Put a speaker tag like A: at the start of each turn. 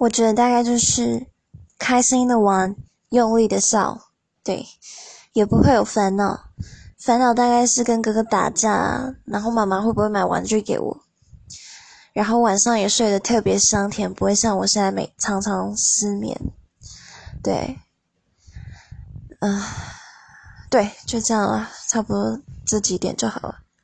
A: 我觉得大概就是开心的玩用力的笑对也不会有烦恼。烦恼大概是跟哥哥打架然后妈妈会不会买玩具给我？然后晚上也睡得特别香甜不会像我现在每常常失眠对。嗯对就这样了差不多这几点就好了。